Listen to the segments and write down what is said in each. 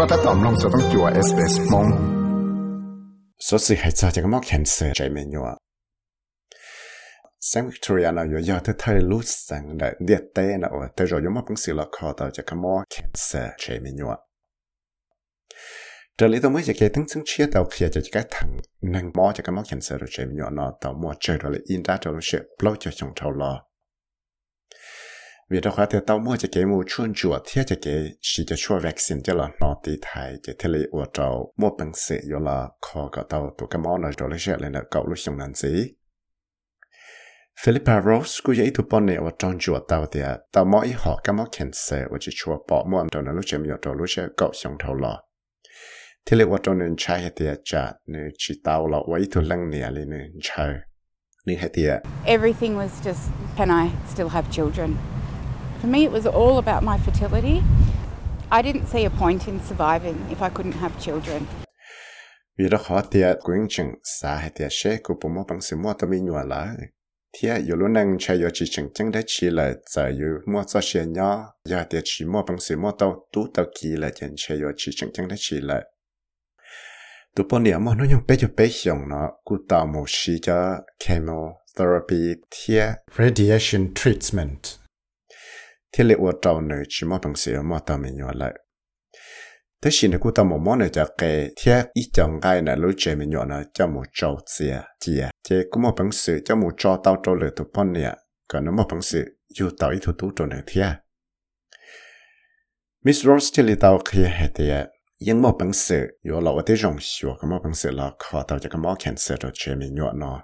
覺得當弄就當叫我 SBS 夢，所以係就係咁樣 cancer 最面嘅話。Sam Victoria 呢，有要得太路上的列代呢，我得着有冇本事了，靠到就咁樣 cancer 最面嘅話。這裡都冇一個等真切到佢就一個疼，能摸就咁樣 cancer 最面嘅話，到摸最多的應該就是 blow 就上頭了。Vì đó khóa thì tao mua cho cái mua chuyên chùa thiết cho cái chỉ cho chua vaccine cho là nó tí thai cho thế lý ủa trâu mua bằng sự yếu là khó cả tao tụ cái món này rồi lấy sẽ lên là cậu lúc xong làm gì Philippa Rose cũng dễ thu bọn này ở trong chùa tao thì à, tao mỗi họ cái món cancer ở chỉ chùa bỏ mua đồ nó lúc chém yo rồi lúc sẽ cậu xong thầu lo thế lý ủa trâu nên chai thì à, chả nên chỉ tao là vậy thu lăng nè lên nên chai nên hết thì à. Everything was just, can I still have children? For me, it was all about my fertility. I didn't see a point in surviving if I couldn't have children. vì đó khó tiệt quyến chừng xa hay tiệt xe của bố mô bằng sự mua tâm mình nhua lại thì yếu lúc năng chạy yếu chỉ chừng chừng đã chỉ là giờ yếu mua cho xe nhỏ giờ tiệt chỉ mua bằng sự mua tao tú tao kỳ là chân chạy yếu chỉ chừng chừng đã chỉ là tụ bọn niệm mà nó nhung bé cho bé dùng nó cụ tạo một sĩ cho chemotherapy thì radiation treatment thì lệ ở trâu nơi chỉ mua bằng sự mua tao mình nhua lại. Thế xin cụ tao một món này cho cái thế ít chọn cái này lối chơi mình nhọn nó cho một trâu xìa chia thế cũng một bằng sự cho một trâu tao trâu lửa tụ pon nè. Còn nó một bằng sự, dù tao ít thu tú trâu này thế Miss Rose thì tao khi hệ thế nhưng một bằng sự yêu là ở thế rong xua cái một bằng sự là khó tao cho cái một cancer rồi chơi mình nhọn nó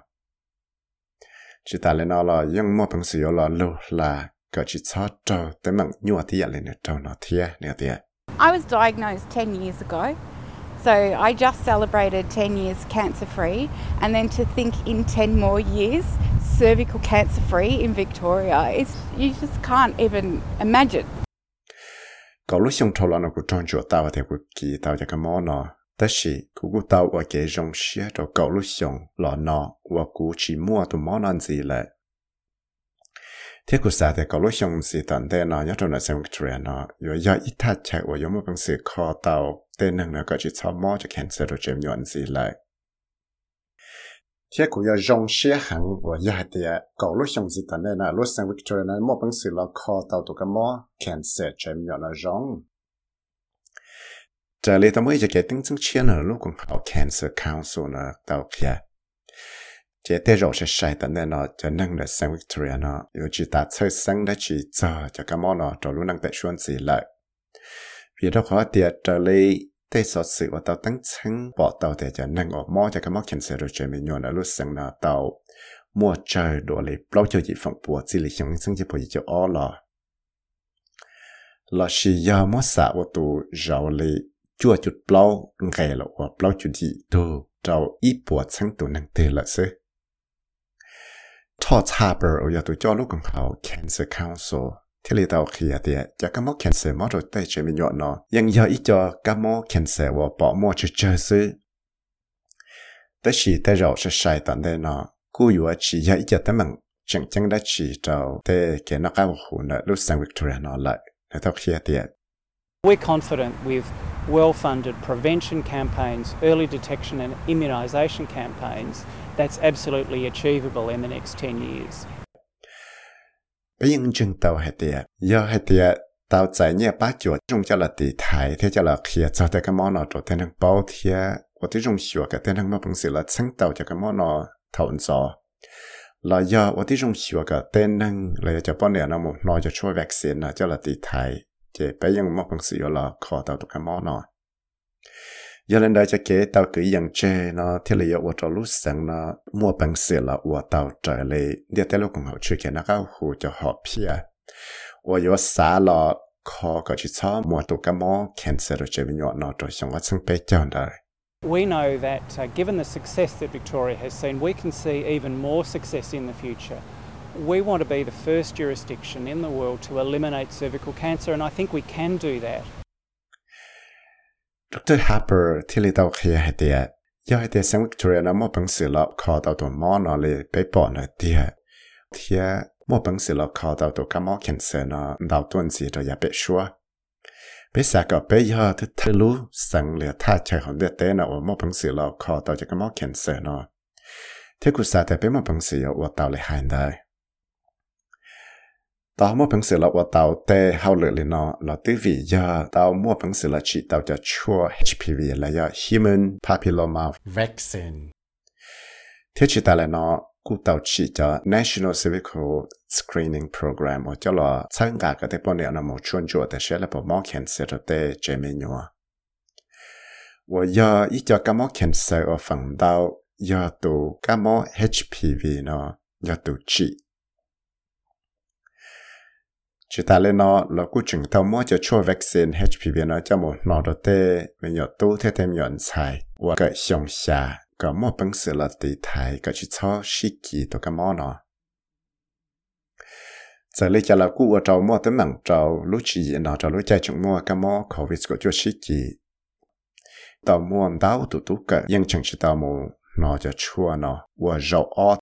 chỉ ta lên nó là, nhưng một bằng sự yêu là lâu là cái chỉ cho trâu tới mạng thì lên trâu nó thiết nè thiết I was diagnosed 10 years ago. So I just celebrated 10 years cancer free. And then to think in 10 more years, cervical cancer free in Victoria, it's, you just can't even imagine. cậu lúc xong thâu là nó cũng trong chỗ thì cũng kỳ tao cho cái món nó tất sĩ cũng cũng tao ở cái trong xía rồi cậu lúc xong là nó và cũng chỉ mua tụi món ăn gì lại thế cũng sao thế cậu lúc xong gì tận thế nó nhớ trong là xem Victoria nó rồi do ít thắt chạy và giống một bằng sự khó tàu tên năng nó có chỉ cho mò cho cancer rồi chém nhuận gì lại thế cũng do trong xe hẳn và do thì cậu lúc xong gì tận thế nó lúc xem Victoria nó một bằng sự là khó tàu tụ cái mò cancer chém nhuận là rong trở lại tao mới cho cái tính chứng chiến ở lúc cũng học cancer council nó tao kia chế tế rồi sẽ sai tận nên nó cho năng được sang Victoria nó yêu chỉ ta chơi sang đã chỉ cho cho cái món nó cho luôn năng tại xuân gì lại vì đó khó tiệt trở lại tế sở sự và tao tăng chân bỏ tàu để cho năng ở mò cho cái món chân sẽ rồi chơi mình nhon ở lúc sang nó tàu mua chơi đồ lấy bao cho gì phòng bùa chỉ lấy xong xong chỉ bùa cho ó lò là chỉ giờ mua xả của tụ giàu lấy chua chút bao ngày là và bao chút gì đồ trâu ít bùa sang tụ năng tê là ทอชาเปอร์อย่าตัวจ่อลูกของเขา Cancer Council ที่เรียกเอาขี้เดียจะก็มอ Cancer มอตัวเตะเชมิยอเนาะยังยาอีจอก็มอ Cancer ว่าปอมอจะเจอซื้อแต่ชีแต่เราจะใช้ตอนได้เนาะกูอยู่ว่าชียาอีจอแต่มันจังจังได้ชีเราแต่แกนก้าวหูเนาะลูกสังวิกตอเรียเนาะเลยนะตัวขี้เดีย We're confident with well-funded prevention campaigns, early detection and immunisation campaigns that's absolutely achievable in the next 10 years. bây giờ chừng tàu hệ tiệt giờ hệ tiệt tàu chạy nhẹ ba chuột trong cho là tỷ thái, thế cho là kia cho tới cái món nó cho tên năng bao thiệt và tới trong sửa cái tên năng mà bằng sự là sáng tàu cho cái món nó thấu gió là giờ và tới trong sửa cái tên năng là cho bọn này nó một nói cho cho vaccine là cho là tỷ thái, thì bây giờ mà bằng sự là khó tàu cái món nó giờ lên đây cho kế tao cứ dặn chê nó thì là yêu trò lúc sáng nó mua bằng sự là ở tao trở lại để tới lúc cùng họ chơi cái nó cao hồ cho họ pia ở yêu xã là khó có chỉ cho mua tụ cái món cancer rồi chơi với nhau nó rồi xong có sang bé cho đời We know that uh, given the success that Victoria has seen, we can see even more success in the future. We want to be the first jurisdiction in the world to eliminate cervical cancer, and I think we can do that. ดรฮับเปอร์ที่ลีตาวเคยให้เดียย่อให้เดียเซงวิกตอเรียนั้ะมอบังสือลอบคอตาวตัวมอนอเลยไปปอนะเดียเทียมอบังสือลอบคอตาวตัวกามอเข็นเซนะดาวตัวนสีตัอย่าไปชัวไปสาก็ไปย่อที่ทะลุสังเหลือท่าใจของเดือเตนะว่ามอบังสือลอบคอตาวจะกามอเข็นเซนอเที่กุสาแต่ไปมอบังสือว่าตาวเลยหายได้ tao mua bằng sự là của tao tê hậu lửa lên nó. Là tế vì giờ tao mua bằng sự là chỉ tao cho chua HPV là do human papilloma. Vaccine. Thế chỉ ta là nó cụ tàu chỉ cho National Cervical Screening Program hoặc cho là sáng cả cái tế bào này là một chuyên chủ tế sẽ là bộ mô cancer tế chế mê nhua. Và giờ ý cho các mô cancer ở phần đầu, giờ tụ các mô HPV nó giờ tụ chỉ chỉ ta lên nó là cú chừng thâu mua cho cho vaccine HPV nó cho một nó đó tê. Mình nhỏ tu thế thêm nhọn xài. Và cái xong xà cái mua bằng sự là tỷ thái cái chỉ cho sĩ kỳ tổ cái món nó. Giờ lấy cho là cú ở trâu mua tới mảng trâu, lúc chỉ nó trâu lúc chạy chúng mua cái món covid của cho sĩ kỳ tao mua đau tụ tụ cái nhưng chẳng chỉ tao mua nó cho chua nó và rau ót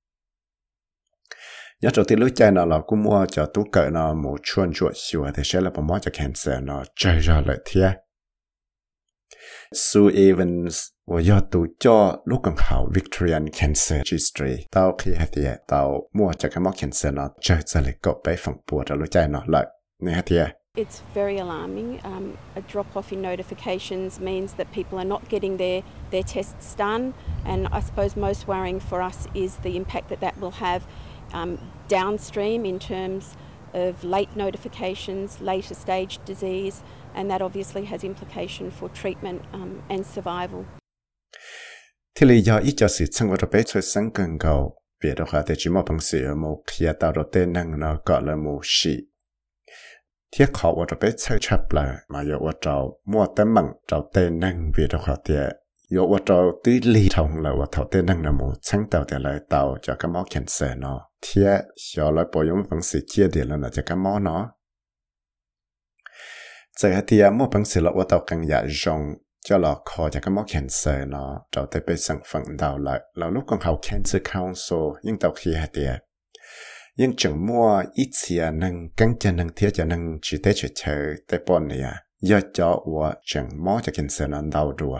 nhớ đầu tiên lúc chạy nó là cũng mua cho tụ cái nó một chuồn chuột xíu thì sẽ là một món cho cancer nó chơi ra lại thiệt Sue Evans 我要读叫卢更好 Victorian Cancer History 到可以系啲到摸就咁冇 cancer 呢，就就嚟个俾防波就攞ใจ呢嚟，你系啲 It's very alarming. Um, a drop off in notifications means that people are not getting their, their tests done, and I suppose most worrying for us is the impact that that will have um, downstream in terms of late notifications, later stage disease, and that obviously has implication for treatment um, and survival. thì lý do ít cho sự sinh chơi cần cầu vì đó để chỉ một bằng sự một khi tạo ra tên năng nó gọi là một sự thiết khó tôi bé chơi chập là mà yếu tôi trâu mua tấm mặn trâu tên năng vì đó là yo wa tao ti li thong la wa thao te nang na mo chang tao te lai tao cha ka mo khen se no thia xio la po yom phang se chia de la na cha ka mo no cha ha thia mo phang se la wa tao kang ya jong cho là khó cho cái món cancer nó. Cho tới dạ bị sản phẩm đào lại là lúc còn học cancer council nhưng tao khi hạt tiền nhưng chẳng mua ít gì à nâng căng cho nâng thiết cho nâng, chỉ tới chơi chơi tới bọn này à. Do cho và chẳng mua cho cancer nó đào đùa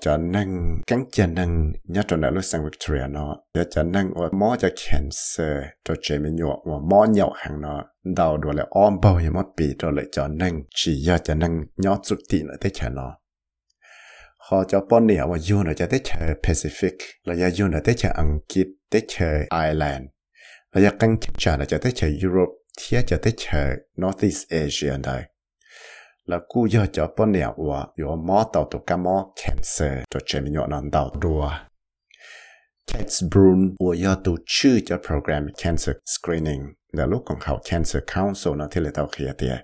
cho nâng căng chân nâng nhớ trong đó lúc sang Victoria nó do cho nâng của mó cho cancer cho chế mình nhọ của mó nhậu hàng nó, đào đùa lại ôm bao nhiêu mất bị rồi lại cho nâng, chỉ do cho nâng nhớ chút tị nữa thế chả nó. Họ cho bọn này và yêu nó cho thế chả Pacific, là do yêu nó thế chả Anh Quốc thế chả Ireland, là do căng chả là cho thế chả Europe thế cho thế chả Northeast Asia đây là cú giờ cho bọn nẻo ủa yếu mó tàu tụ cá mó cancer cho chế mình nhỏ nón tàu đùa Kate Brun ủa giờ tụ chư cho program cancer screening. Là lúc còn học cancer council nó thì là tàu khía tiệt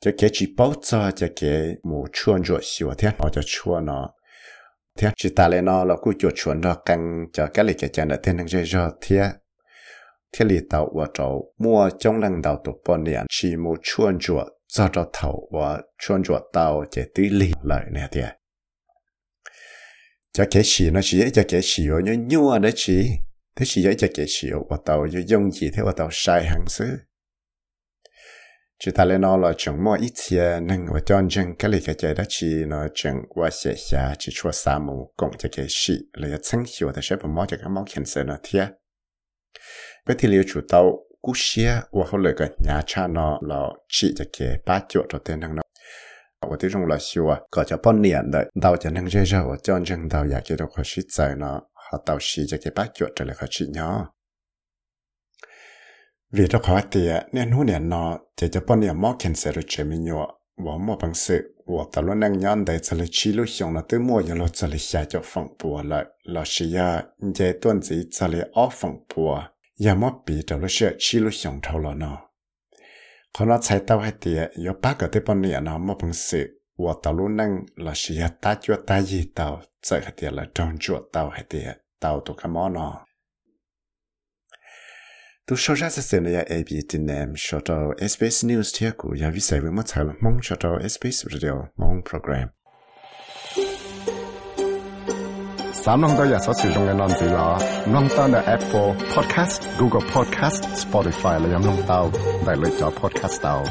cho cái chỉ bảo cho cho cái mù chuan ruột xíu thế họ cho chuan nó thế chỉ ta lên nó là cú chuột chuan đó căng cho cái lịch cái chân là thế năng chơi rồi thế thế lịch tàu và trâu mua trong lần đào tụ bọn nẻo chỉ mù chuan ruột cho cho thầu và chuyên cho tàu chỉ tí lì lợi nè thì cho cái gì nó chỉ cho cái gì ở nhu nhớ nhua đấy chỉ thế chỉ cho cái gì ở và tàu cho dùng gì, thế và tàu sai hàng xứ. Chỉ ta lên nó là chúng mua ít tiền nên và cho chân cái này cái chơi đó chỉ nó chân và sẽ xa chỉ cho sa mù cũng cho cái gì là chân hiểu thì sẽ phải mua cho cái máu cancer nó thiệt vậy thì liệu chủ tàu cú xe và họ lấy cái nhà cha nó là chỉ cho kẻ ba triệu cho tên thằng nó và tới trong là xíu à có cho bao niệm đấy đào cho thằng chơi chơi và cho thằng đào nhà kia đâu có sĩ tài nó họ đào sĩ cho kẻ ba triệu trở lại có chị nhỏ vì đó khó thì nên hú niệm nó chỉ cho bao niệm mắc kẹn sẽ được chế mình nhỏ và mua bằng sự và ta luôn năng nhon để cho lý chi lúc xong là từ mua giờ lo xử lý xa cho phòng bùa lại là sĩ à giờ tuần gì cho lý ở phòng bùa ya mò bị cho lúc sẽ chi lúc xong thâu là nó 可能才到还点有八个对半年呢，没本事，我道路能老是要大脚大一道，这还点了中脚到还点到都干嘛呢？都说啥子事呢？要 A B 的呢？说到 SBS News 贴股，要为谁为么才了？梦说到 SBS Radio 梦 program。 三弄到日所使用嘅单字啦，弄到嘅 Apple Podcast、Google Podcast、Spotify 你有弄到，嚟嚟咗 Podcast 到。